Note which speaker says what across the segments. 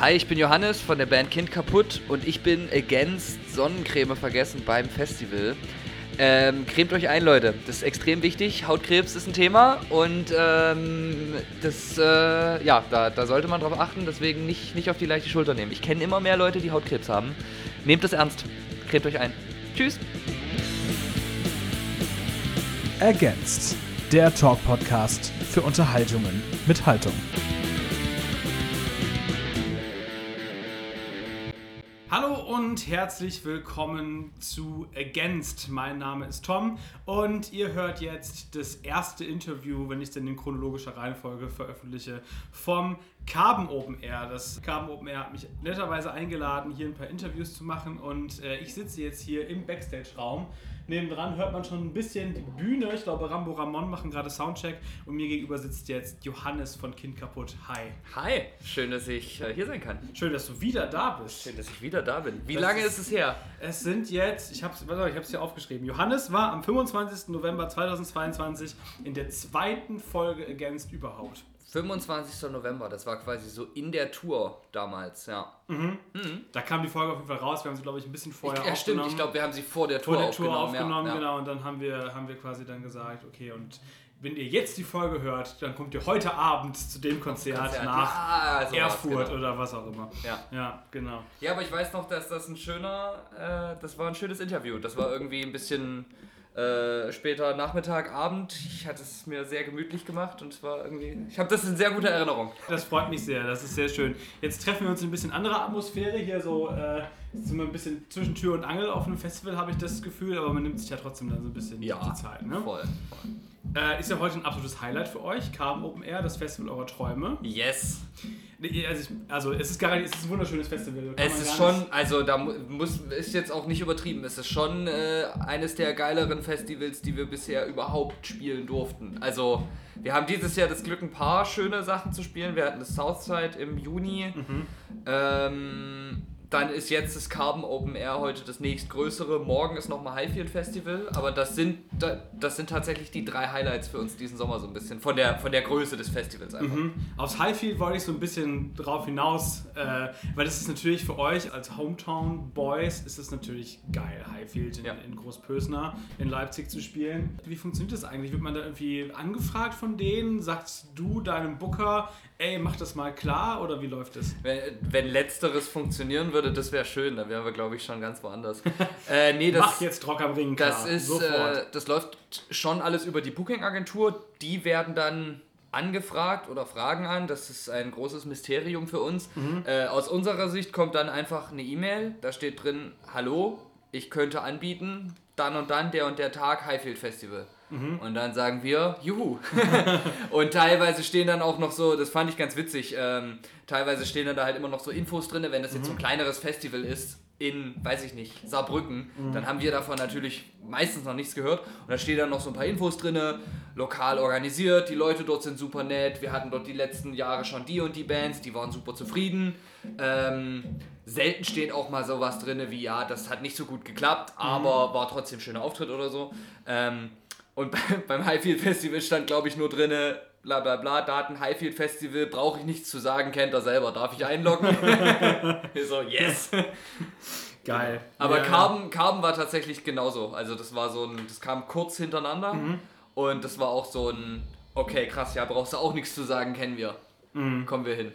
Speaker 1: Hi, ich bin Johannes von der Band Kind kaputt und ich bin against Sonnencreme vergessen beim Festival. Ähm, cremt euch ein, Leute. Das ist extrem wichtig. Hautkrebs ist ein Thema und ähm, das, äh, ja, da, da sollte man drauf achten. Deswegen nicht, nicht auf die leichte Schulter nehmen. Ich kenne immer mehr Leute, die Hautkrebs haben. Nehmt das ernst. Cremt euch ein. Tschüss.
Speaker 2: Ergänzt. Der Talk-Podcast für Unterhaltungen mit Haltung. Und herzlich willkommen zu Against. Mein Name ist Tom und ihr hört jetzt das erste Interview, wenn ich es denn in chronologischer Reihenfolge veröffentliche, vom Carbon Open Air. Das Carbon Open Air hat mich netterweise eingeladen, hier ein paar Interviews zu machen und äh, ich sitze jetzt hier im Backstage-Raum Nebendran hört man schon ein bisschen die Bühne. Ich glaube, Rambo Ramon machen gerade Soundcheck und mir gegenüber sitzt jetzt Johannes von Kind kaputt. Hi.
Speaker 1: Hi, schön, dass ich äh, hier sein kann.
Speaker 2: Schön, dass du wieder da bist.
Speaker 1: Schön, dass ich wieder da bin. Wie das lange ist, ist, es her?
Speaker 2: Es sind jetzt, ich habe es hier aufgeschrieben. Johannes war am 25. November 2022 in der zweiten Folge Against überhaupt.
Speaker 1: 25. November, das war quasi so in der Tour damals, ja.
Speaker 2: Mhm. Mhm. Da kam die Folge auf jeden Fall raus. Wir haben sie, glaube ich, ein bisschen vorher
Speaker 1: ich, ja,
Speaker 2: aufgenommen.
Speaker 1: stimmt. Ich glaube, wir haben sie vor der Tour, vor der Tour
Speaker 2: aufgenommen. aufgenommen ja, genau. Und dann haben wir, haben wir quasi dann gesagt, okay, und wenn ihr jetzt die Folge hört, dann kommt ihr heute Abend zu dem Konzert, Konzert. nach ja, so Erfurt genau. oder was auch immer.
Speaker 1: Ja.
Speaker 2: ja, genau.
Speaker 1: Ja, aber ich weiß noch, dass das ein schöner, äh, das war ein schönes Interview. Das war irgendwie ein bisschen äh, später Nachmittag, Abend. Ich hatte es mir sehr gemütlich gemacht und es war irgendwie. Ich habe das in sehr guter Erinnerung.
Speaker 2: Das freut mich sehr, das ist sehr schön. Jetzt treffen wir uns in ein bisschen anderer Atmosphäre hier so. Äh, sind wir ein bisschen zwischen Tür und Angel auf einem Festival, habe ich das Gefühl, aber man nimmt sich ja trotzdem dann so ein bisschen
Speaker 1: ja,
Speaker 2: die Zeit. Ne?
Speaker 1: Voll, voll.
Speaker 2: Äh, ist ja heute ein absolutes Highlight für euch. Carbon Open Air, das Festival eurer Träume.
Speaker 1: Yes.
Speaker 2: Also, ich, also es ist gar es ist ein wunderschönes Festival.
Speaker 1: es ist schon, also da muss ist jetzt auch nicht übertrieben. Es ist schon äh, eines der geileren Festivals, die wir bisher überhaupt spielen durften. Also wir haben dieses Jahr das Glück, ein paar schöne Sachen zu spielen. Wir hatten das Southside im Juni. Mhm. Ähm, dann ist jetzt das Carbon Open Air heute das nächstgrößere. Morgen ist nochmal Highfield Festival. Aber das sind, das sind tatsächlich die drei Highlights für uns diesen Sommer so ein bisschen. Von der, von der Größe des Festivals einfach. Mhm.
Speaker 2: Aufs Highfield wollte ich so ein bisschen drauf hinaus, äh, weil das ist natürlich für euch als Hometown Boys ist es natürlich geil, Highfield in, ja. in Großpösner in Leipzig zu spielen. Wie funktioniert das eigentlich? Wird man da irgendwie angefragt von denen? Sagst du deinem Booker, ey, mach das mal klar oder wie läuft das?
Speaker 1: Wenn, wenn letzteres funktionieren würde, das wäre schön, dann wären wir, glaube ich, schon ganz woanders. äh, nee, das,
Speaker 2: mach jetzt Rock am Ring klar,
Speaker 1: das ist, äh, das läuft schon alles über die Booking-Agentur. Die werden dann angefragt oder fragen an. Das ist ein großes Mysterium für uns. Mhm. Äh, aus unserer Sicht kommt dann einfach eine E-Mail, da steht drin, hallo, ich könnte anbieten, dann und dann, der und der Tag, Highfield Festival. Mhm. Und dann sagen wir, juhu. und teilweise stehen dann auch noch so, das fand ich ganz witzig, ähm, teilweise stehen dann da halt immer noch so Infos drin, wenn das jetzt mhm. so ein mhm. kleineres Festival ist, in, weiß ich nicht, Saarbrücken, mhm. dann haben wir davon natürlich meistens noch nichts gehört. Und da steht dann noch so ein paar Infos drin, lokal organisiert, die Leute dort sind super nett, wir hatten dort die letzten Jahre schon die und die Bands, die waren super zufrieden. Ähm, selten steht auch mal sowas drin wie, ja, das hat nicht so gut geklappt, aber mhm. war trotzdem ein schöner Auftritt oder so. Ähm, und beim Highfield Festival stand, glaube ich, nur drin, bla bla bla, Daten Highfield Festival, brauche ich nichts zu sagen, kennt er selber, darf ich einloggen? so, yes!
Speaker 2: Geil.
Speaker 1: Aber ja, Carbon, Carbon war tatsächlich genauso. Also das war so ein, das kam kurz hintereinander mhm. und das war auch so ein, okay, krass, ja, brauchst du auch nichts zu sagen, kennen wir. Mhm. Kommen wir hin.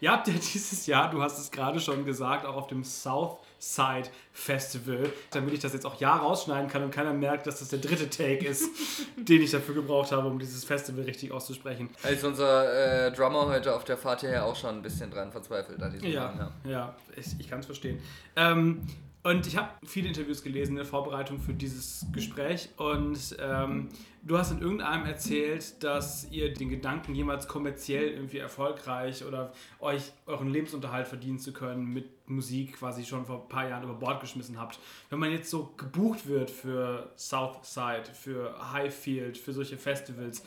Speaker 2: Ihr habt ja dieses Jahr, du hast es gerade schon gesagt, auch auf dem South Side Festival, damit ich das jetzt auch ja rausschneiden kann und keiner merkt, dass das der dritte Take ist, den ich dafür gebraucht habe, um dieses Festival richtig auszusprechen.
Speaker 1: Als unser äh, Drummer heute auf der Fahrt hierher auch schon ein bisschen dran verzweifelt an
Speaker 2: diesem ja, Namen, ja. ja, ich, ich kann es verstehen. Ähm, und ich habe viele Interviews gelesen in der Vorbereitung für dieses Gespräch und ähm, du hast in irgendeinem erzählt, dass ihr den Gedanken, jemals kommerziell irgendwie erfolgreich oder euch euren Lebensunterhalt verdienen zu können mit Musik quasi schon vor ein paar Jahren über Bord geschmissen habt. Wenn man jetzt so gebucht wird für Southside, für Highfield, für solche Festivals,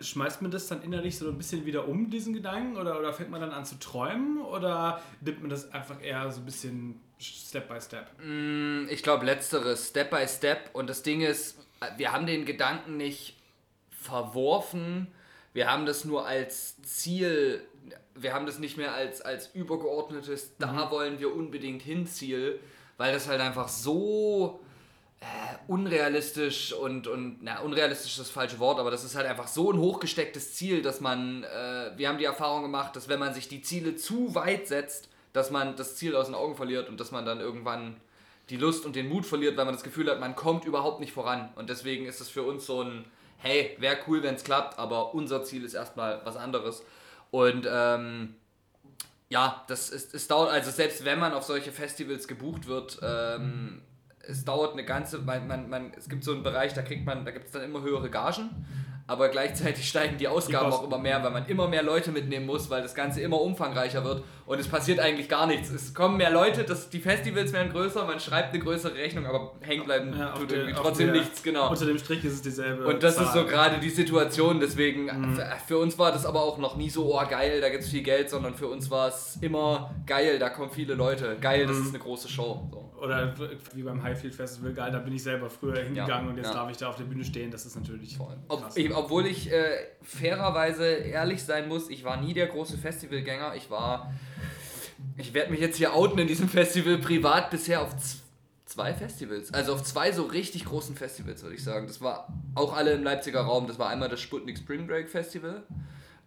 Speaker 2: schmeißt man das dann innerlich so ein bisschen wieder um, diesen Gedanken? Oder, oder fängt man dann an zu träumen? Oder nimmt man das einfach eher so ein bisschen Step by Step?
Speaker 1: Mm, ich glaube, letzteres, Step by Step. Und das Ding ist, wir haben den Gedanken nicht verworfen. Wir haben das nur als Ziel wir haben das nicht mehr als, als übergeordnetes, da
Speaker 2: Mhm.
Speaker 1: wollen wir unbedingt hin Ziel, weil das halt einfach so äh, unrealistisch und, und na, unrealistisch ist das falsche Wort, aber das ist halt einfach so ein hochgestecktes Ziel, dass man, äh, wir haben die Erfahrung gemacht, dass wenn man sich die Ziele zu weit setzt, dass man das Ziel aus den Augen verliert und dass man dann irgendwann die Lust und den Mut verliert, weil man das Gefühl hat, man kommt überhaupt nicht voran. Und deswegen ist es für uns so ein, hey, wäre cool, wenn es klappt, aber unser Ziel ist erstmal was anderes. Und ähm, ja, das ist, es dauert, also selbst wenn man auf solche Festivals gebucht wird, ähm, es dauert eine ganze, man, man, man, es gibt so einen Bereich, da kriegt man, da gibt es dann immer höhere Gagen, aber gleichzeitig steigen die Ausgaben
Speaker 2: Kosten.
Speaker 1: auch immer mehr, weil man immer mehr Leute mitnehmen muss, weil das Ganze immer umfangreicher wird und es passiert eigentlich gar nichts. Es kommen mehr Leute, das, die Festivals werden größer, man schreibt eine größere Rechnung, aber hängen bleiben
Speaker 2: Ja,
Speaker 1: tut
Speaker 2: der-
Speaker 1: irgendwie trotzdem
Speaker 2: der-
Speaker 1: nichts, genau.
Speaker 2: Unter dem Strich ist es dieselbe.
Speaker 1: Und das ist so
Speaker 2: Zahl.
Speaker 1: gerade die Situation, deswegen für, für uns war das aber auch noch nie so, oh geil, da gibt's viel Geld, sondern für uns war es immer geil, da kommen viele Leute, geil, das ist eine große Show. So.
Speaker 2: Oder wie beim Highfield Festival, geil, da bin ich selber früher hingegangen und jetzt
Speaker 1: ja.
Speaker 2: darf ich da auf der Bühne stehen. Das ist natürlich
Speaker 1: Ob, ich, obwohl ich äh, fairerweise ehrlich sein muss, ich war nie der große Festivalgänger, ich war, ich werde mich jetzt hier outen in diesem Festival privat bisher auf zwei Festivals, also auf zwei so richtig großen Festivals, würde ich sagen. Das war auch alle im Leipziger Raum, das war einmal das Sputnik Spring Break Festival,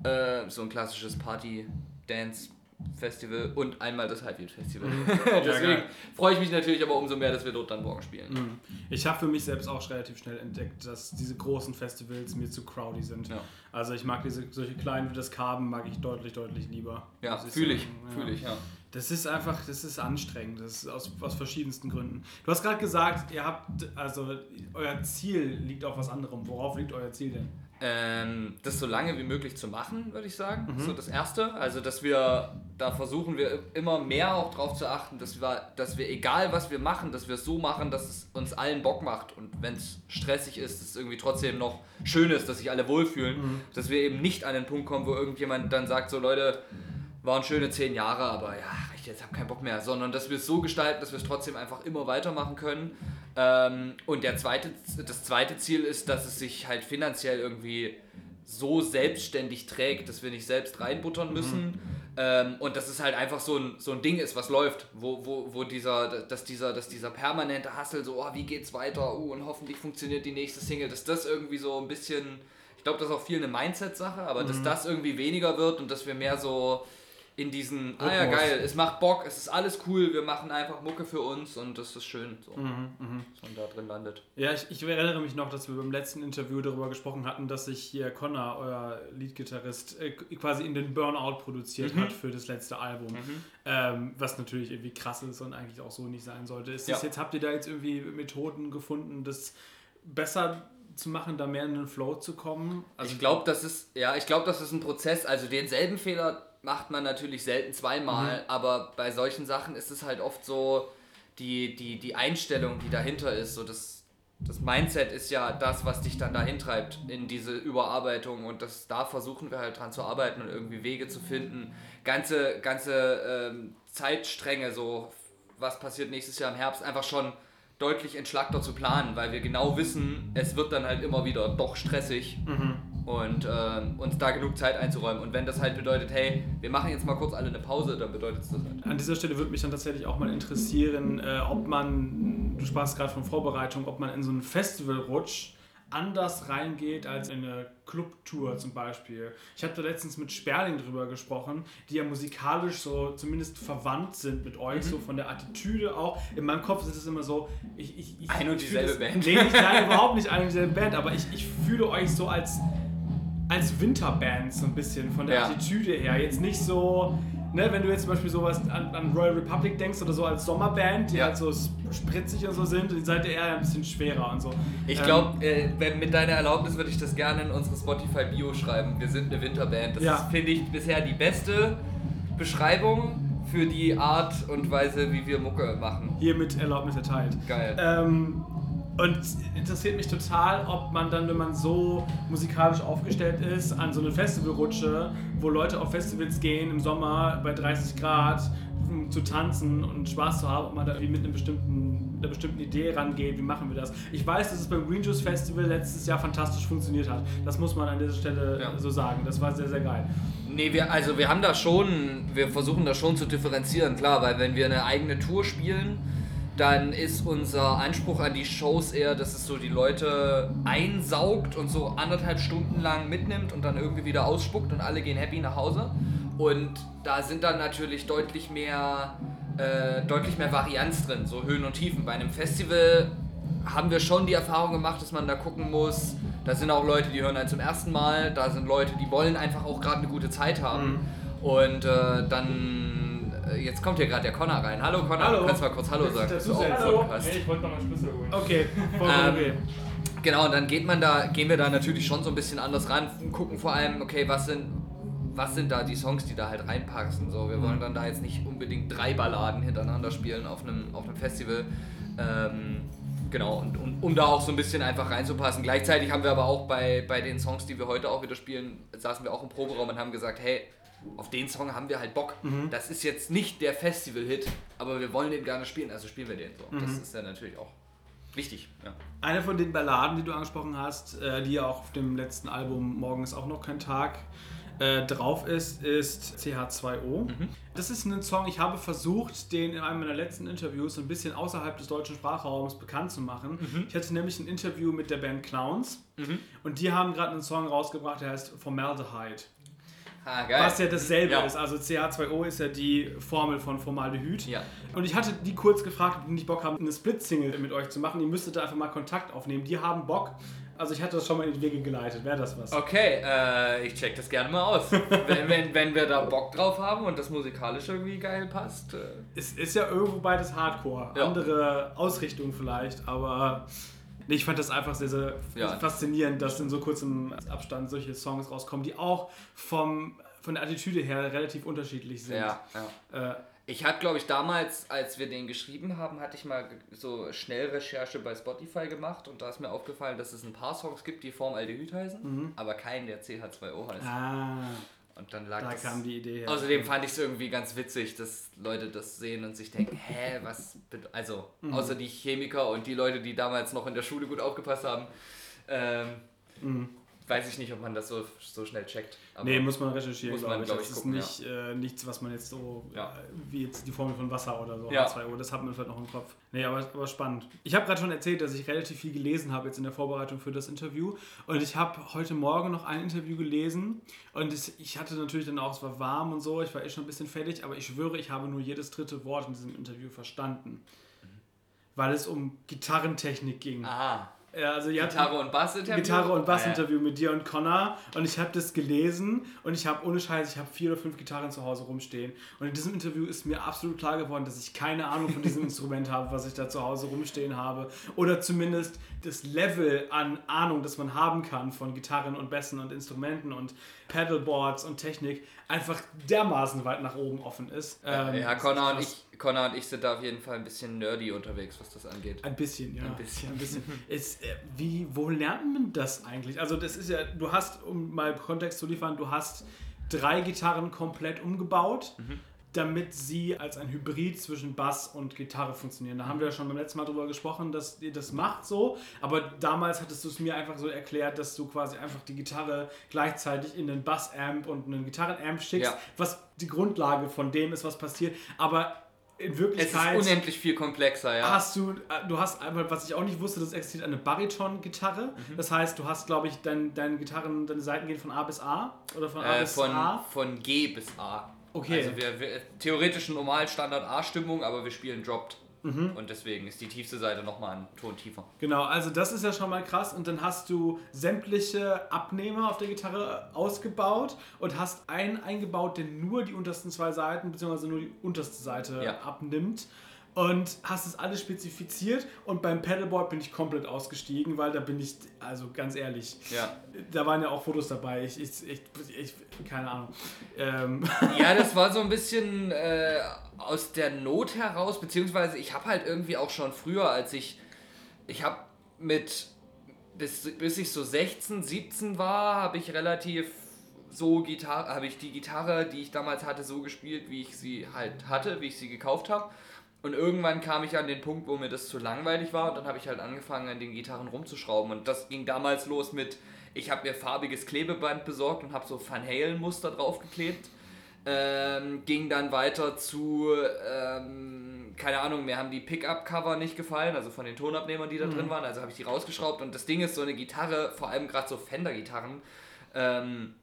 Speaker 1: äh, so ein klassisches Party-Dance Festival und einmal das Highfield Festival. Deswegen
Speaker 2: geil.
Speaker 1: freue ich mich natürlich aber umso mehr, dass wir dort dann morgen spielen.
Speaker 2: Mhm. Ich habe für mich selbst auch relativ schnell entdeckt, dass diese großen Festivals mir zu crowdy sind.
Speaker 1: Ja.
Speaker 2: Also ich mag diese solche kleinen wie das Carbon mag ich deutlich, deutlich lieber.
Speaker 1: Ja, fühle ich,
Speaker 2: sagen.
Speaker 1: fühle ich, ja.
Speaker 2: Das ist einfach, das ist anstrengend, das ist aus, aus verschiedensten Gründen. Du hast gerade gesagt, ihr habt, also euer Ziel liegt auf was anderem. Worauf liegt euer Ziel denn?
Speaker 1: Ähm, das so lange wie möglich zu machen, würde ich sagen.
Speaker 2: Mhm.
Speaker 1: Das ist so das Erste. Also, dass wir, da versuchen wir immer mehr auch drauf zu achten, dass wir, dass wir, egal was wir machen, dass wir es so machen, dass es uns allen Bock macht. Und wenn es stressig ist, dass es irgendwie trotzdem noch schön ist, dass sich alle wohlfühlen.
Speaker 2: Mhm.
Speaker 1: Dass wir eben nicht an den Punkt kommen, wo irgendjemand dann sagt, so Leute, waren schöne zehn Jahre, aber ja, ich jetzt habe keinen Bock mehr, sondern dass wir es so gestalten, dass wir es trotzdem einfach immer weitermachen können. Ähm, und der zweite, das zweite Ziel ist, dass es sich halt finanziell irgendwie so selbstständig trägt, dass wir nicht selbst reinbuttern müssen. Ähm, und dass es halt einfach so ein, so ein Ding ist, was läuft, wo, wo, wo dieser, dass dieser, dass dieser permanente Hassel so, oh, wie geht's weiter, uh, und hoffentlich funktioniert die nächste Single, dass das irgendwie so ein bisschen, ich glaube, das ist auch viel eine Mindset-Sache, aber dass das irgendwie weniger wird und dass wir mehr so in diesen, ah ja geil, es macht Bock, es ist alles cool, wir machen einfach Mucke für uns und das ist schön, so,
Speaker 2: Mhm,
Speaker 1: dass man da drin landet.
Speaker 2: Ja, ich, ich erinnere mich noch, dass wir beim letzten Interview darüber gesprochen hatten, dass sich hier Connor, euer Leadgitarrist, äh, quasi in den Burnout produziert hat für das letzte Album. Ähm, was natürlich irgendwie krass ist und eigentlich auch so nicht sein sollte. Ist das
Speaker 1: Ja.
Speaker 2: jetzt, habt ihr da jetzt irgendwie Methoden gefunden, das besser zu machen, da mehr in den Flow zu kommen?
Speaker 1: ich glaube, das ist, ja, ich glaube, das ist ein Prozess. Also denselben Fehler macht man natürlich selten zweimal, aber bei solchen Sachen ist es halt oft so, die, die, die Einstellung, die dahinter ist, so das, das Mindset ist ja das, was dich dann dahin treibt in diese Überarbeitung und das, da versuchen wir halt dran zu arbeiten und irgendwie Wege zu finden. Ganze, ganze ähm, Zeitstränge, so was passiert nächstes Jahr im Herbst, einfach schon deutlich entschlackter zu planen, weil wir genau wissen, es wird dann halt immer wieder doch stressig und ähm, uns da genug Zeit einzuräumen. Und wenn das halt bedeutet, hey, wir machen jetzt mal kurz alle eine Pause, dann bedeutet es das halt.
Speaker 2: An dieser Stelle würde mich dann tatsächlich auch mal interessieren, äh, ob man, du sprachst gerade von Vorbereitung, ob man in so einen Festivalrutsch anders reingeht als in eine Clubtour zum Beispiel. Ich habe da letztens mit Sperling drüber gesprochen, die ja musikalisch so zumindest verwandt sind mit euch, so von der Attitüde auch. In meinem Kopf ist es immer so, ich, ich, ich
Speaker 1: Ein und
Speaker 2: ich
Speaker 1: dieselbe
Speaker 2: das-
Speaker 1: Band.
Speaker 2: Nee, nicht, nein, überhaupt nicht eine und dieselbe Band, aber ich, ich fühle euch so als als Winterband so ein bisschen von der
Speaker 1: Ja.
Speaker 2: Attitüde her. Jetzt nicht so, ne, wenn du jetzt zum Beispiel sowas an, an Royal Republic denkst oder so als Sommerband, die
Speaker 1: Ja.
Speaker 2: halt so spritzig und so sind, die seid ihr eher ein bisschen schwerer und so.
Speaker 1: Ich
Speaker 2: Ähm,
Speaker 1: glaube, äh, wenn- mit deiner Erlaubnis würde ich das gerne in unsere Spotify-Bio schreiben. Wir sind eine Winterband. Das
Speaker 2: Ja.
Speaker 1: ist, finde ich, bisher die beste Beschreibung für die Art und Weise, wie wir Mucke machen.
Speaker 2: hiermit Erlaubnis erteilt.
Speaker 1: Geil.
Speaker 2: Ähm, und interessiert mich total, ob man dann, wenn man so musikalisch aufgestellt ist, an so eine Festivalrutsche, wo Leute auf Festivals gehen im Sommer bei 30 Grad, um zu tanzen und Spaß zu haben, ob man da irgendwie mit einem bestimmten, einer bestimmten Idee rangeht, wie machen wir das. Ich weiß, dass es beim Green Juice Festival letztes Jahr fantastisch funktioniert hat. Das muss man an dieser Stelle ja. so sagen. Das war sehr, sehr geil.
Speaker 1: Nee, wir, also wir haben da schon, wir versuchen da schon zu differenzieren, klar, weil wenn wir eine eigene Tour spielen, dann ist unser Anspruch an die Shows eher, dass es so die Leute einsaugt und so anderthalb Stunden lang mitnimmt und dann irgendwie wieder ausspuckt und alle gehen happy nach Hause. Und da sind dann natürlich deutlich mehr, äh, deutlich mehr Varianz drin, so Höhen und Tiefen. Bei einem Festival haben wir schon die Erfahrung gemacht, dass man da gucken muss. Da sind auch Leute, die hören einen zum ersten Mal. Da sind Leute, die wollen einfach auch gerade eine gute Zeit haben. Mhm. Und äh, dann, jetzt kommt hier gerade der Connor rein. Hallo Connor,
Speaker 2: Hallo.
Speaker 1: du kannst mal kurz Hallo sagen.
Speaker 2: Das du auch Hallo. Hey, ich wollte noch meinen Schlüssel holen. Okay, vollkommen ähm,
Speaker 1: Genau, und dann geht man da, gehen wir da natürlich schon so ein bisschen anders ran, gucken vor allem, okay, was sind, was sind da die Songs, die da halt reinpassen. So, wir wollen mhm. dann da jetzt nicht unbedingt drei Balladen hintereinander spielen auf einem, auf einem Festival. Ähm, Genau, und, und, um da auch so ein bisschen einfach reinzupassen. Gleichzeitig haben wir aber auch bei, bei den Songs, die wir heute auch wieder spielen, saßen wir auch im Proberaum und haben gesagt, hey, auf den Song haben wir halt Bock. Mhm. Das ist jetzt nicht der Festival-Hit, aber wir wollen den gerne spielen, also spielen wir den so. Mhm. Das ist ja natürlich auch wichtig. Ja.
Speaker 2: Eine von den Balladen, die du angesprochen hast, äh, die ja auch auf dem letzten Album Morgen ist auch noch kein Tag äh, drauf ist, ist CH2O. Mhm. Das ist ein Song, ich habe versucht, den in einem meiner letzten Interviews ein bisschen außerhalb des deutschen Sprachraums bekannt zu machen. Mhm. Ich hatte nämlich ein Interview mit der Band Clowns mhm. und die haben gerade einen Song rausgebracht, der heißt Formaldehyde. Ah, was ja dasselbe ja. ist. Also CH2O ist ja die Formel von Formaldehyd. Ja. Und ich hatte die kurz gefragt, ob die nicht Bock haben, eine Split-Single mit euch zu machen. Ihr müsstet da einfach mal Kontakt aufnehmen. Die haben Bock. Also ich hatte das schon mal in die Wege geleitet. Wäre das was?
Speaker 1: Okay, äh, ich check das gerne mal aus. wenn, wenn, wenn wir da Bock drauf haben und das musikalisch irgendwie geil passt. Äh.
Speaker 2: Es ist ja irgendwo beides Hardcore. Ja. Andere Ausrichtung vielleicht, aber ich fand das einfach sehr, sehr ja. faszinierend, dass in so kurzem Abstand solche Songs rauskommen, die auch vom, von der Attitüde her relativ unterschiedlich sind. Ja,
Speaker 1: ja. Äh, ich hatte, glaube ich, damals, als wir den geschrieben haben, hatte ich mal so Schnellrecherche bei Spotify gemacht und da ist mir aufgefallen, dass es ein paar Songs gibt, die Formaldehyd heißen, mhm. aber keinen, der CH2O heißt. Ah. Und dann lag
Speaker 2: da das, kam die Idee her.
Speaker 1: Außerdem fand ich es irgendwie ganz witzig, dass Leute das sehen und sich denken, hä, was, also, mhm. außer die Chemiker und die Leute, die damals noch in der Schule gut aufgepasst haben, ähm, mhm weiß ich nicht, ob man das so, so schnell checkt.
Speaker 2: Aber nee, muss man recherchieren, muss man, ich. Das ich, ist gucken, nicht, ja. äh, nichts, was man jetzt so, ja. äh, wie jetzt die Formel von Wasser oder so, ja. H2O, das hat man vielleicht noch im Kopf. Nee, aber, aber spannend. Ich habe gerade schon erzählt, dass ich relativ viel gelesen habe jetzt in der Vorbereitung für das Interview. Und ich habe heute Morgen noch ein Interview gelesen. Und es, ich hatte natürlich dann auch, es war warm und so, ich war eh schon ein bisschen fertig, aber ich schwöre, ich habe nur jedes dritte Wort in diesem Interview verstanden. Mhm. Weil es um Gitarrentechnik ging.
Speaker 1: Aha.
Speaker 2: Ja, also
Speaker 1: Gitarre und Bass-Interview.
Speaker 2: Gitarre und Bass-Interview mit dir und Connor. Und ich habe das gelesen und ich habe ohne Scheiß, ich habe vier oder fünf Gitarren zu Hause rumstehen. Und in diesem Interview ist mir absolut klar geworden, dass ich keine Ahnung von diesem Instrument habe, was ich da zu Hause rumstehen habe. Oder zumindest das Level an Ahnung, das man haben kann von Gitarren und Bässen und Instrumenten und Pedalboards und Technik einfach dermaßen weit nach oben offen ist.
Speaker 1: Ähm, ja, Connor und, ich, Connor und ich sind da auf jeden Fall ein bisschen nerdy unterwegs, was das angeht.
Speaker 2: Ein bisschen, ja. Ein bisschen. Ein bisschen. ist, äh, wie, wo lernt man das eigentlich? Also das ist ja, du hast, um mal Kontext zu liefern, du hast drei Gitarren komplett umgebaut. Mhm damit sie als ein Hybrid zwischen Bass und Gitarre funktionieren. Da haben wir ja schon beim letzten Mal darüber gesprochen, dass ihr das macht so, aber damals hattest du es mir einfach so erklärt, dass du quasi einfach die Gitarre gleichzeitig in den Bassamp und einen Gitarrenamp schickst, ja. was die Grundlage von dem ist, was passiert, aber in Wirklichkeit.
Speaker 1: Es ist unendlich viel komplexer, ja.
Speaker 2: Hast du, äh, du hast einfach, was ich auch nicht wusste, das existiert eine Bariton-Gitarre. Mhm. Das heißt, du hast, glaube ich, dein, deine Gitarren, deine Seiten gehen von A bis A oder von A
Speaker 1: äh,
Speaker 2: bis
Speaker 1: von,
Speaker 2: A?
Speaker 1: Von G bis A. Okay. Also wir, wir theoretisch normal Standard A-Stimmung, aber wir spielen Dropped. Mhm. Und deswegen ist die tiefste Seite nochmal ein Ton tiefer.
Speaker 2: Genau, also das ist ja schon mal krass. Und dann hast du sämtliche Abnehmer auf der Gitarre ausgebaut und hast einen eingebaut, der nur die untersten zwei Seiten, beziehungsweise nur die unterste Seite ja. abnimmt und hast es alles spezifiziert und beim Paddleboard bin ich komplett ausgestiegen, weil da bin ich, also ganz ehrlich, ja. da waren ja auch Fotos dabei, ich, ich, ich, ich keine Ahnung. Ähm.
Speaker 1: Ja, das war so ein bisschen äh, aus der Not heraus, beziehungsweise ich habe halt irgendwie auch schon früher, als ich, ich habe mit, bis, bis ich so 16, 17 war, habe ich relativ so Gitarre, habe ich die Gitarre, die ich damals hatte, so gespielt, wie ich sie halt hatte, wie ich sie gekauft habe. Und irgendwann kam ich an den Punkt, wo mir das zu langweilig war und dann habe ich halt angefangen, an den Gitarren rumzuschrauben. Und das ging damals los mit, ich habe mir farbiges Klebeband besorgt und habe so Van Halen Muster draufgeklebt. Ähm, ging dann weiter zu, ähm, keine Ahnung, mir haben die Pickup-Cover nicht gefallen, also von den Tonabnehmern, die da mhm. drin waren, also habe ich die rausgeschraubt und das Ding ist, so eine Gitarre, vor allem gerade so Fender-Gitarren, ähm,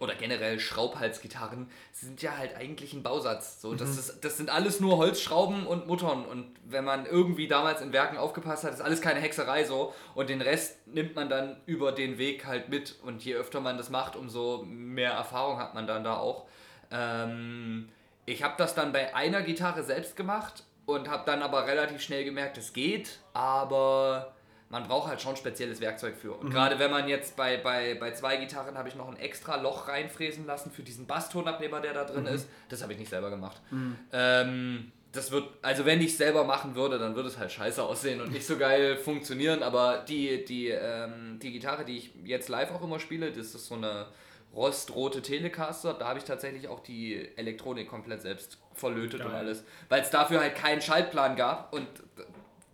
Speaker 1: oder generell Schraubhalsgitarren sind ja halt eigentlich ein Bausatz. So, das, mhm. ist, das sind alles nur Holzschrauben und Muttern. Und wenn man irgendwie damals in Werken aufgepasst hat, ist alles keine Hexerei so. Und den Rest nimmt man dann über den Weg halt mit. Und je öfter man das macht, umso mehr Erfahrung hat man dann da auch. Ähm, ich habe das dann bei einer Gitarre selbst gemacht und habe dann aber relativ schnell gemerkt, es geht, aber man braucht halt schon spezielles Werkzeug für. Und mhm. gerade wenn man jetzt bei, bei, bei zwei Gitarren habe ich noch ein extra Loch reinfräsen lassen für diesen Basstonabnehmer, der da drin mhm. ist. Das habe ich nicht selber gemacht. Mhm. Ähm, das wird, also wenn ich es selber machen würde, dann würde es halt scheiße aussehen und nicht so geil funktionieren. Aber die, die, ähm, die Gitarre, die ich jetzt live auch immer spiele, das ist so eine rostrote Telecaster. Da habe ich tatsächlich auch die Elektronik komplett selbst verlötet Geil. und alles. Weil es dafür halt keinen Schaltplan gab und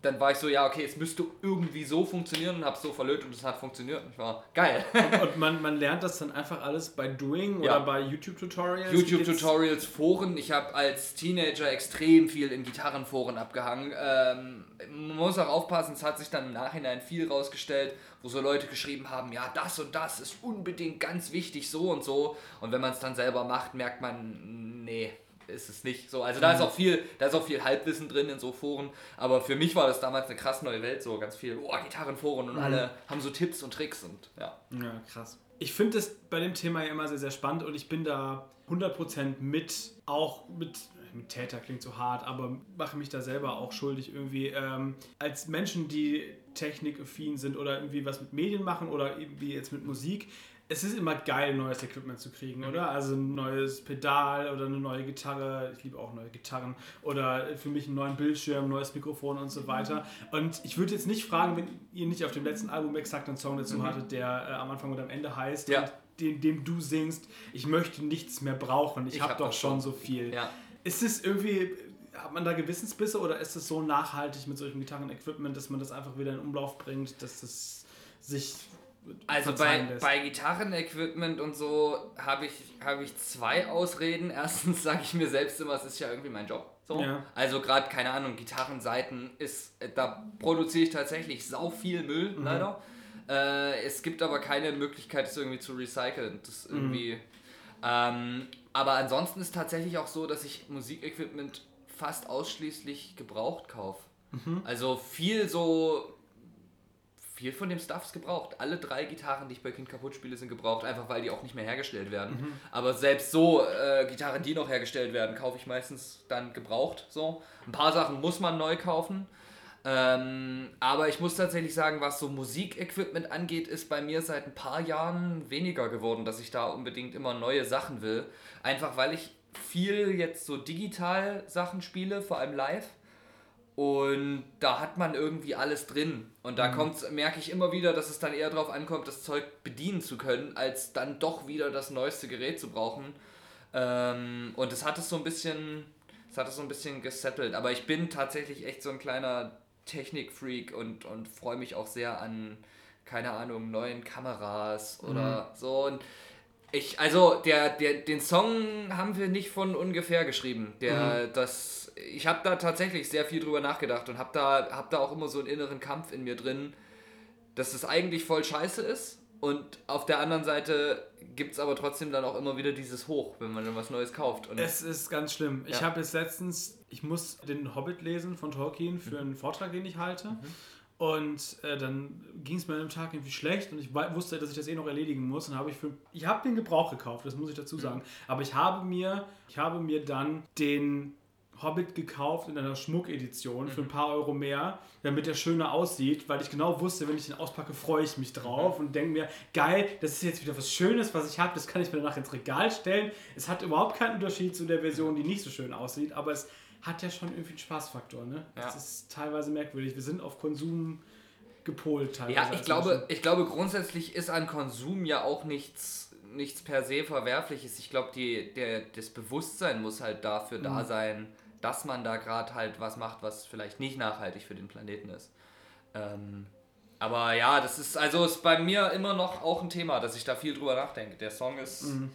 Speaker 1: dann war ich so, ja, okay, es müsste irgendwie so funktionieren und habe es so verlötet und es hat funktioniert. Und ich war geil.
Speaker 2: Und, und, man, man lernt das dann einfach alles bei Doing ja. oder bei YouTube-Tutorials?
Speaker 1: YouTube-Tutorials, Foren. Ich habe als Teenager extrem viel in Gitarrenforen abgehangen. Ähm, man muss auch aufpassen, es hat sich dann im Nachhinein viel rausgestellt, wo so Leute geschrieben haben, ja, das und das ist unbedingt ganz wichtig, so und so. Und wenn man es dann selber macht, merkt man, nee, ist es nicht so. Also da ist mhm. auch viel, da ist auch viel Halbwissen drin in so Foren. Aber für mich war das damals eine krass neue Welt, so ganz viel, oh, Gitarrenforen und mhm. alle haben so Tipps und Tricks und ja.
Speaker 2: Ja, krass. Ich finde es bei dem Thema ja immer sehr, sehr spannend und ich bin da 100% mit, auch mit mit Täter klingt so hart, aber mache mich da selber auch schuldig irgendwie. Ähm, als Menschen, die technikaffin sind oder irgendwie was mit Medien machen oder irgendwie jetzt mit Musik, es ist immer geil, neues Equipment zu kriegen, oder? Also ein neues Pedal oder eine neue Gitarre. Ich liebe auch neue Gitarren. Oder für mich einen neuen Bildschirm, neues Mikrofon und so weiter. Und ich würde jetzt nicht fragen, wenn ihr nicht auf dem letzten Album exakt einen Song dazu mhm. hattet, der äh, am Anfang und am Ende heißt, ja. und den, dem du singst, ich möchte nichts mehr brauchen. Ich, ich habe hab doch schon so viel. Ja. Ist es irgendwie, hat man da Gewissensbisse oder ist es so nachhaltig mit solchem Gitarren-Equipment, dass man das einfach wieder in Umlauf bringt, dass es sich
Speaker 1: also bei, bei Gitarrenequipment und so habe ich, hab ich zwei Ausreden. Erstens sage ich mir selbst immer, es ist ja irgendwie mein Job. So. Ja. Also gerade, keine Ahnung, Gitarrenseiten ist, da produziere ich tatsächlich sau viel Müll, mhm. leider. Äh, es gibt aber keine Möglichkeit, es irgendwie zu recyceln. Das mhm. irgendwie. Mhm. Ähm, aber ansonsten ist tatsächlich auch so, dass ich Musikequipment fast ausschließlich gebraucht kaufe. Mhm. Also viel so viel von dem Stuff ist gebraucht. Alle drei Gitarren, die ich bei Kind kaputt spiele, sind gebraucht, einfach weil die auch nicht mehr hergestellt werden. Mhm. Aber selbst so äh, Gitarren, die noch hergestellt werden, kaufe ich meistens dann gebraucht. So. Ein paar Sachen muss man neu kaufen. Ähm, aber ich muss tatsächlich sagen, was so Musikequipment angeht, ist bei mir seit ein paar Jahren weniger geworden, dass ich da unbedingt immer neue Sachen will. Einfach weil ich viel jetzt so digital Sachen spiele, vor allem live. Und da hat man irgendwie alles drin. Und da mhm. merke ich immer wieder, dass es dann eher darauf ankommt, das Zeug bedienen zu können, als dann doch wieder das neueste Gerät zu brauchen. Ähm, und das hat es so ein bisschen, das hat es so ein bisschen gesettelt. Aber ich bin tatsächlich echt so ein kleiner Technikfreak und, und freue mich auch sehr an, keine Ahnung, neuen Kameras oder mhm. so. Und ich, also der, der, den Song haben wir nicht von ungefähr geschrieben. Der, mhm. das ich habe da tatsächlich sehr viel drüber nachgedacht und habe da, hab da auch immer so einen inneren Kampf in mir drin, dass es eigentlich voll scheiße ist. Und auf der anderen Seite gibt es aber trotzdem dann auch immer wieder dieses Hoch, wenn man dann was Neues kauft. Und
Speaker 2: es ist ganz schlimm. Ja. Ich habe jetzt letztens, ich muss den Hobbit lesen von Tolkien für einen Vortrag, den ich halte. Mhm. Und äh, dann ging es mir an dem Tag irgendwie schlecht und ich wusste, dass ich das eh noch erledigen muss. Und habe ich für, ich habe den Gebrauch gekauft, das muss ich dazu sagen. Mhm. Aber ich habe mir, ich habe mir dann den Hobbit gekauft in einer Schmuckedition für ein paar Euro mehr, damit der schöner aussieht, weil ich genau wusste, wenn ich den auspacke, freue ich mich drauf und denke mir, geil, das ist jetzt wieder was Schönes, was ich habe, das kann ich mir danach ins Regal stellen. Es hat überhaupt keinen Unterschied zu der Version, die nicht so schön aussieht, aber es hat ja schon irgendwie einen Spaßfaktor. Ne? Ja. Das ist teilweise merkwürdig. Wir sind auf Konsum gepolt teilweise.
Speaker 1: Ja, ich glaube, ich glaube, grundsätzlich ist an Konsum ja auch nichts nichts per se Verwerfliches. Ich glaube, das Bewusstsein muss halt dafür mhm. da sein, dass man da gerade halt was macht, was vielleicht nicht nachhaltig für den Planeten ist. Ähm, aber ja, das ist also ist bei mir immer noch auch ein Thema, dass ich da viel drüber nachdenke. Der Song ist mhm.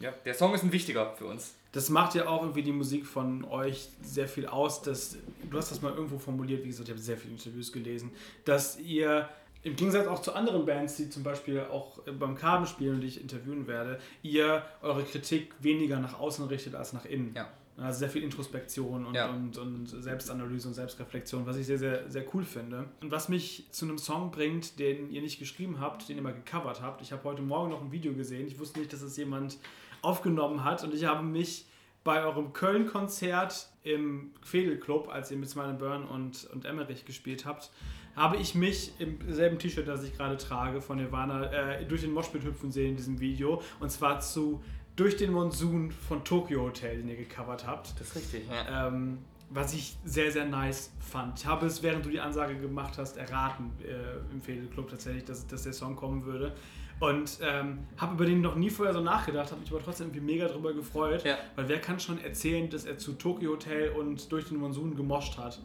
Speaker 1: ja, der Song ist ein wichtiger für uns.
Speaker 2: Das macht ja auch irgendwie die Musik von euch sehr viel aus. Dass, du hast das mal irgendwo formuliert, wie gesagt, ich habe sehr viele Interviews gelesen, dass ihr im Gegensatz auch zu anderen Bands, die zum Beispiel auch beim Carben spielen, die ich interviewen werde, ihr eure Kritik weniger nach außen richtet als nach innen. Ja. Also sehr viel Introspektion und, ja. und, und Selbstanalyse und Selbstreflexion, was ich sehr, sehr, sehr cool finde. Und was mich zu einem Song bringt, den ihr nicht geschrieben habt, den ihr mal gecovert habt. Ich habe heute Morgen noch ein Video gesehen. Ich wusste nicht, dass es jemand aufgenommen hat und ich habe mich bei eurem Köln-Konzert im Fedelclub, als ihr mit Smile Burn und, und Emmerich gespielt habt, habe ich mich im selben T-Shirt, das ich gerade trage, von Nirvana, äh, durch den Moshpit hüpfen sehen in diesem Video. Und zwar zu Durch den Monsun von Tokyo Hotel, den ihr gecovert habt.
Speaker 1: Das ist richtig, ja.
Speaker 2: Ähm, was ich sehr, sehr nice fand. Ich habe es, während du die Ansage gemacht hast, erraten äh, im Fedelclub tatsächlich, dass, dass der Song kommen würde. Und ähm, habe über den noch nie vorher so nachgedacht, habe mich aber trotzdem irgendwie mega drüber gefreut. Ja. Weil wer kann schon erzählen, dass er zu Tokyo Hotel und durch den Monsun gemoscht hat?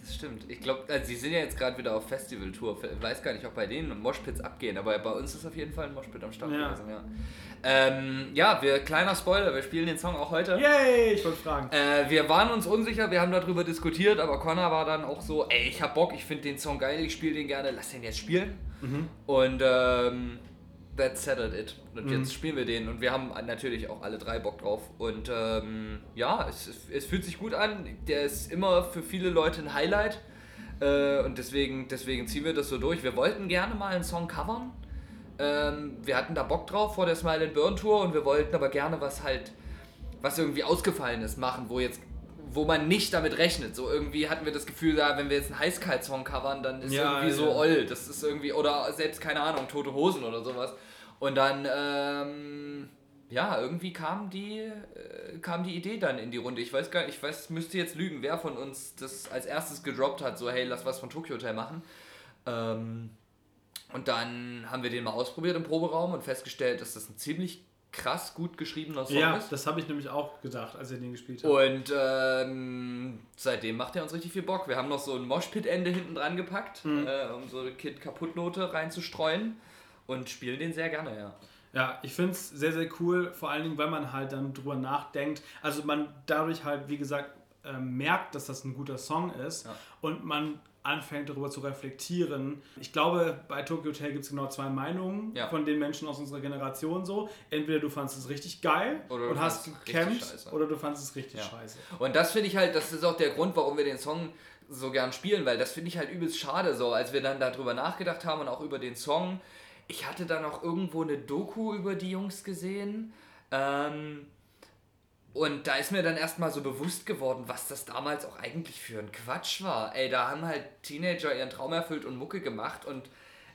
Speaker 1: Das stimmt. Ich glaube, also sie sind ja jetzt gerade wieder auf Festivaltour. Ich weiß gar nicht, ob bei denen Moshpits abgehen, aber bei uns ist auf jeden Fall ein Moshpit am Start ja. gewesen. Ja, ähm, ja wir, kleiner Spoiler, wir spielen den Song auch heute.
Speaker 2: Yay, ich wollte fragen.
Speaker 1: Äh, wir waren uns unsicher, wir haben darüber diskutiert, aber Connor war dann auch so, ey, ich hab Bock, ich finde den Song geil, ich spiele den gerne, lass den jetzt spielen. Mhm. Und ähm, that settled it. Und mhm. jetzt spielen wir den und wir haben natürlich auch alle drei Bock drauf. Und ähm, ja, es, es fühlt sich gut an. Der ist immer für viele Leute ein Highlight. Äh, und deswegen, deswegen ziehen wir das so durch. Wir wollten gerne mal einen Song covern. Ähm, wir hatten da Bock drauf vor der Smile and Burn Tour und wir wollten aber gerne was halt, was irgendwie ausgefallen ist, machen, wo jetzt wo man nicht damit rechnet. So irgendwie hatten wir das Gefühl, da, wenn wir jetzt einen Heißkalt-Song covern, dann ist ja, irgendwie ja. so oll. Das ist irgendwie, oder selbst, keine Ahnung, Tote Hosen oder sowas. Und dann, ähm, ja, irgendwie kam die, äh, kam die Idee dann in die Runde. Ich weiß gar nicht, ich weiß, müsste jetzt lügen, wer von uns das als erstes gedroppt hat, so hey, lass was von Tokyo Hotel machen. Ähm, und dann haben wir den mal ausprobiert im Proberaum und festgestellt, dass das ein ziemlich krass gut geschriebener
Speaker 2: Song ja, ist. Ja, das habe ich nämlich auch gedacht, als er den gespielt hat.
Speaker 1: Und ähm, seitdem macht er uns richtig viel Bock. Wir haben noch so ein Moshpit-Ende hinten dran gepackt, mhm. äh, um so eine Kid-Kaputt-Note reinzustreuen und spiele den sehr gerne, ja.
Speaker 2: Ja, ich finde es sehr, sehr cool, vor allen Dingen, weil man halt dann drüber nachdenkt. Also man dadurch halt, wie gesagt, äh, merkt, dass das ein guter Song ist ja. und man anfängt darüber zu reflektieren. Ich glaube, bei Tokyo Hotel gibt es genau zwei Meinungen ja. von den Menschen aus unserer Generation so. Entweder du fandest es richtig geil und hast gekämpft oder du fandest es richtig ja. scheiße.
Speaker 1: Und das finde ich halt, das ist auch der Grund, warum wir den Song so gern spielen, weil das finde ich halt übelst schade so, als wir dann darüber nachgedacht haben und auch über den Song ich hatte dann auch irgendwo eine Doku über die Jungs gesehen. Ähm, und da ist mir dann erstmal so bewusst geworden, was das damals auch eigentlich für ein Quatsch war. Ey, da haben halt Teenager ihren Traum erfüllt und Mucke gemacht und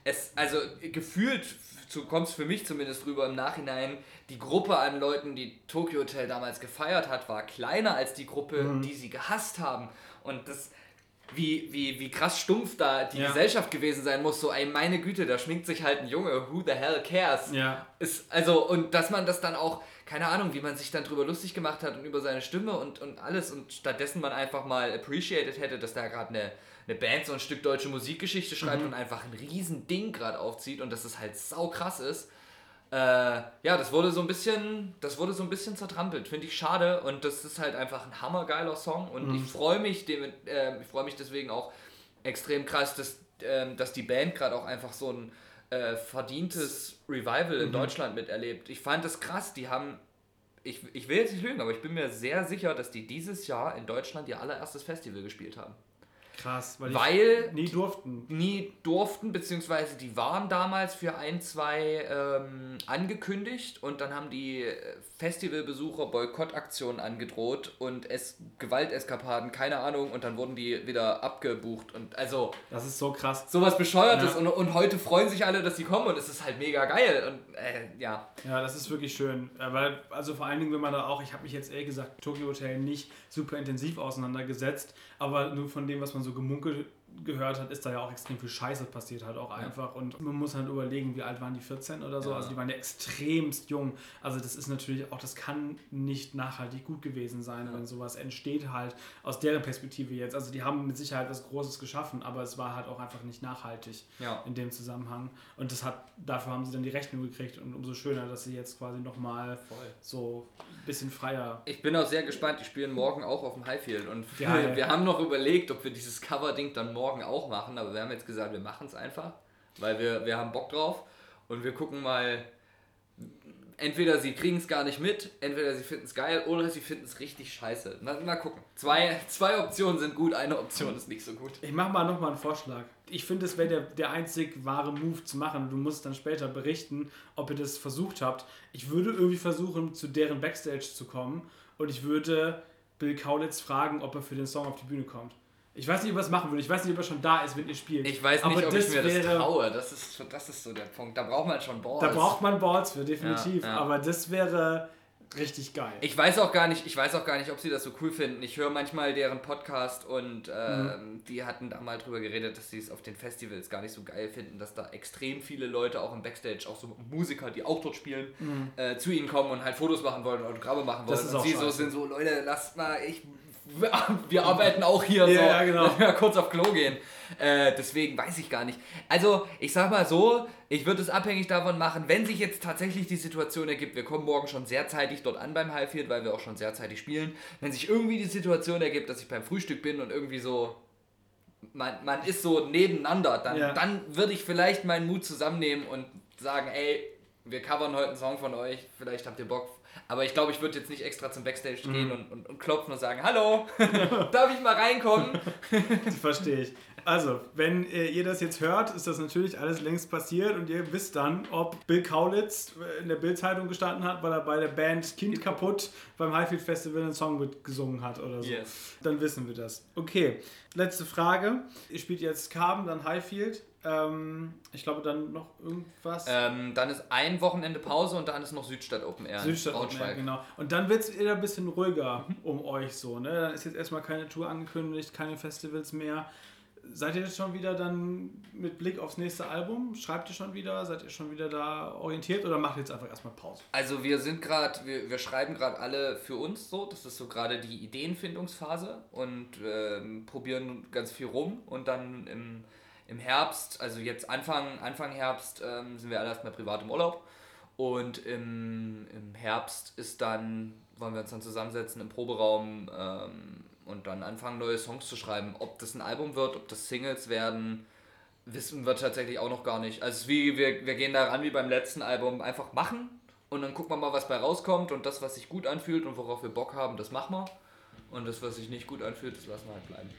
Speaker 1: es, also gefühlt, so kommt es für mich zumindest rüber im Nachhinein, die Gruppe an Leuten, die Tokyo Hotel damals gefeiert hat, war kleiner als die Gruppe, mhm. die sie gehasst haben. Und das, wie, wie, wie krass stumpf da die ja. Gesellschaft gewesen sein muss. So, ey, meine Güte, da schminkt sich halt ein Junge, who the hell cares? Ja. Ist, also, und dass man das dann auch, keine Ahnung, wie man sich dann drüber lustig gemacht hat und über seine Stimme und, und alles und stattdessen man einfach mal appreciated hätte, dass da gerade eine, eine Band so ein Stück deutsche Musikgeschichte schreibt mhm. und einfach ein riesen Ding gerade aufzieht und dass es halt sau krass ist äh, ja, das wurde so ein bisschen, das wurde so ein bisschen zertrampelt. Finde ich schade und das ist halt einfach ein hammergeiler Song und mhm. ich freue mich, dem, äh, ich freue mich deswegen auch extrem krass, dass, äh, dass die Band gerade auch einfach so ein äh, verdientes Revival in mhm. Deutschland miterlebt. Ich fand das krass, die haben ich, ich will jetzt nicht lügen, aber ich bin mir sehr sicher, dass die dieses Jahr in Deutschland ihr allererstes Festival gespielt haben.
Speaker 2: Krass,
Speaker 1: weil, weil
Speaker 2: nie durften.
Speaker 1: Nie durften, beziehungsweise die waren damals für ein, zwei ähm, angekündigt und dann haben die äh, Festivalbesucher Boykottaktionen angedroht und es Gewalteskapaden, keine Ahnung, und dann wurden die wieder abgebucht und also.
Speaker 2: Das ist so krass.
Speaker 1: Sowas Bescheuertes ja. und, und heute freuen sich alle, dass sie kommen und es ist halt mega geil und äh, ja.
Speaker 2: Ja, das ist wirklich schön. Weil, also vor allen Dingen, wenn man da auch, ich habe mich jetzt ehrlich gesagt Tokyo Hotel nicht super intensiv auseinandergesetzt, aber nur von dem, was man so gemunkelt gehört hat, ist da ja auch extrem viel Scheiße passiert halt auch einfach. Und man muss halt überlegen, wie alt waren die 14 oder so. Ja. Also die waren ja extremst jung. Also das ist natürlich auch, das kann nicht nachhaltig gut gewesen sein, ja. wenn sowas entsteht halt aus deren Perspektive jetzt. Also die haben mit Sicherheit was Großes geschaffen, aber es war halt auch einfach nicht nachhaltig ja. in dem Zusammenhang. Und das hat, dafür haben sie dann die Rechnung gekriegt und umso schöner, dass sie jetzt quasi nochmal so ein bisschen freier.
Speaker 1: Ich bin auch sehr gespannt, die spielen morgen auch auf dem Highfield und wir haben noch überlegt, ob wir dieses Cover-Ding dann morgen morgen auch machen, aber wir haben jetzt gesagt, wir machen es einfach, weil wir, wir haben Bock drauf und wir gucken mal, entweder sie kriegen es gar nicht mit, entweder sie finden es geil oder sie finden es richtig scheiße. Mal, mal gucken. Zwei, zwei Optionen sind gut, eine Option ist nicht so gut.
Speaker 2: Ich mache mal nochmal einen Vorschlag. Ich finde, es wäre der, der einzig wahre Move zu machen. Du musst dann später berichten, ob ihr das versucht habt. Ich würde irgendwie versuchen, zu deren Backstage zu kommen und ich würde Bill Kaulitz fragen, ob er für den Song auf die Bühne kommt. Ich weiß nicht, ob er es machen würde. Ich weiß nicht, ob er schon da ist, wenn ihr spielt.
Speaker 1: Ich weiß nicht, Aber ob ich mir wäre, das traue. Das ist, das ist so der Punkt. Da braucht man schon
Speaker 2: Balls. Da braucht man Balls für, definitiv. Ja, ja. Aber das wäre richtig geil.
Speaker 1: Ich weiß auch gar nicht, ich weiß auch gar nicht, ob sie das so cool finden. Ich höre manchmal deren Podcast und äh, mhm. die hatten da mal drüber geredet, dass sie es auf den Festivals gar nicht so geil finden, dass da extrem viele Leute auch im Backstage, auch so Musiker, die auch dort spielen, mhm. äh, zu ihnen kommen und halt Fotos machen wollen oder Autogramme machen wollen. und sie so sind so, Leute, lasst mal, ich wir arbeiten auch hier ja, so. Ja, genau. kurz auf Klo gehen. Äh, deswegen weiß ich gar nicht. Also, ich sag mal so, ich würde es abhängig davon machen, wenn sich jetzt tatsächlich die Situation ergibt, wir kommen morgen schon sehr zeitig dort an beim Highfield, weil wir auch schon sehr zeitig spielen. Wenn sich irgendwie die Situation ergibt, dass ich beim Frühstück bin und irgendwie so man, man ist so nebeneinander, dann, ja. dann würde ich vielleicht meinen Mut zusammennehmen und sagen, ey, wir covern heute einen Song von euch, vielleicht habt ihr Bock, aber ich glaube, ich würde jetzt nicht extra zum Backstage mhm. gehen und, und, und, klopfen und sagen, hallo, darf ich mal reinkommen?
Speaker 2: das verstehe ich. Also, wenn äh, ihr das jetzt hört, ist das natürlich alles längst passiert und ihr wisst dann, ob Bill Kaulitz äh, in der Bildzeitung gestanden hat, weil er bei der Band Kind kaputt beim Highfield Festival einen Song mitgesungen hat oder so. Yes. Dann wissen wir das. Okay, letzte Frage. Ihr spielt jetzt Carbon, dann Highfield. Ähm, ich glaube, dann noch irgendwas.
Speaker 1: Ähm, dann ist ein Wochenende Pause und dann ist noch Südstadt Open Air.
Speaker 2: Südstadt Open Air, genau. Und dann wird es wieder ein bisschen ruhiger mhm. um euch so. Ne? Dann ist jetzt erstmal keine Tour angekündigt, keine Festivals mehr. Seid ihr jetzt schon wieder dann mit Blick aufs nächste Album? Schreibt ihr schon wieder? Seid ihr schon wieder da orientiert oder macht ihr jetzt einfach erstmal Pause?
Speaker 1: Also wir sind gerade, wir, wir schreiben gerade alle für uns so. Das ist so gerade die Ideenfindungsphase und ähm, probieren ganz viel rum und dann im im Herbst, also jetzt Anfang, Anfang Herbst, ähm, sind wir alle erstmal privat im Urlaub. Und im, im Herbst ist dann, wollen wir uns dann zusammensetzen im Proberaum ähm, und dann anfangen, neue Songs zu schreiben. Ob das ein Album wird, ob das Singles werden, wissen wir tatsächlich auch noch gar nicht. Also wie, wir, wir gehen da ran wie beim letzten Album, einfach machen und dann gucken wir mal, was bei rauskommt und das, was sich gut anfühlt und worauf wir Bock haben, das machen wir. Und das, was sich nicht gut anfühlt, das lassen wir halt bleiben.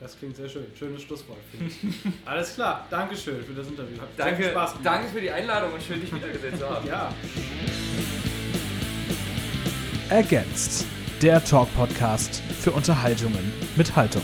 Speaker 2: Das klingt sehr schön. Schönes Schlusswort, finde ich. Alles klar. Dankeschön für das Interview. Hat
Speaker 1: danke, Spaß gemacht. Danke für die Einladung und schön, dich wiedergesehen zu haben.
Speaker 2: ja.
Speaker 3: Ergänzt. Der Talk-Podcast für Unterhaltungen mit Haltung.